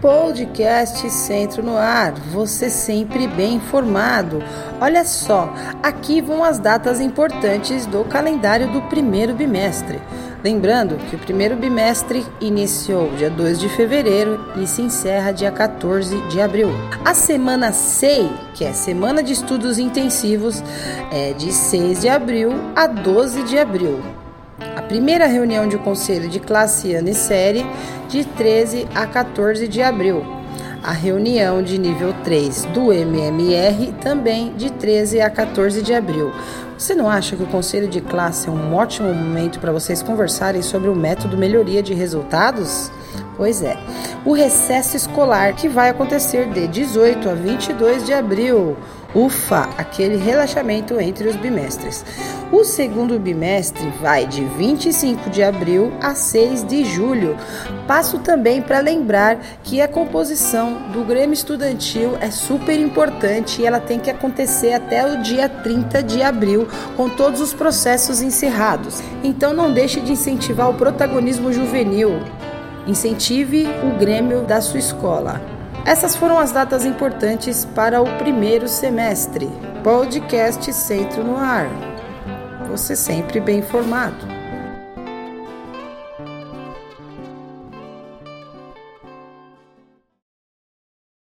Podcast Centro no Ar, você sempre bem informado. Olha só, aqui vão as datas importantes do calendário do primeiro bimestre. Lembrando que o primeiro bimestre iniciou dia 2 de fevereiro e se encerra dia 14 de abril. A semana SEI, que é Semana de Estudos Intensivos, é de 6 de abril a 12 de abril. Primeira reunião de conselho de classe ano e série de 13 a 14 de abril. A reunião de nível 3 do MMR também de 13 a 14 de abril. Você não acha que o conselho de classe é um ótimo momento para vocês conversarem sobre o método melhoria de resultados? Pois é, o recesso escolar que vai acontecer de 18 a 22 de abril. Ufa, aquele relaxamento entre os bimestres. O segundo bimestre vai de 25 de abril a 6 de julho. Passo também para lembrar que a composição do Grêmio Estudantil é super importante e ela tem que acontecer até o dia 30 de abril, com todos os processos encerrados. Então não deixe de incentivar o protagonismo juvenil. Incentive o Grêmio da sua escola. Essas foram as datas importantes para o primeiro semestre. Podcast Centro no Ar. Você sempre bem informado.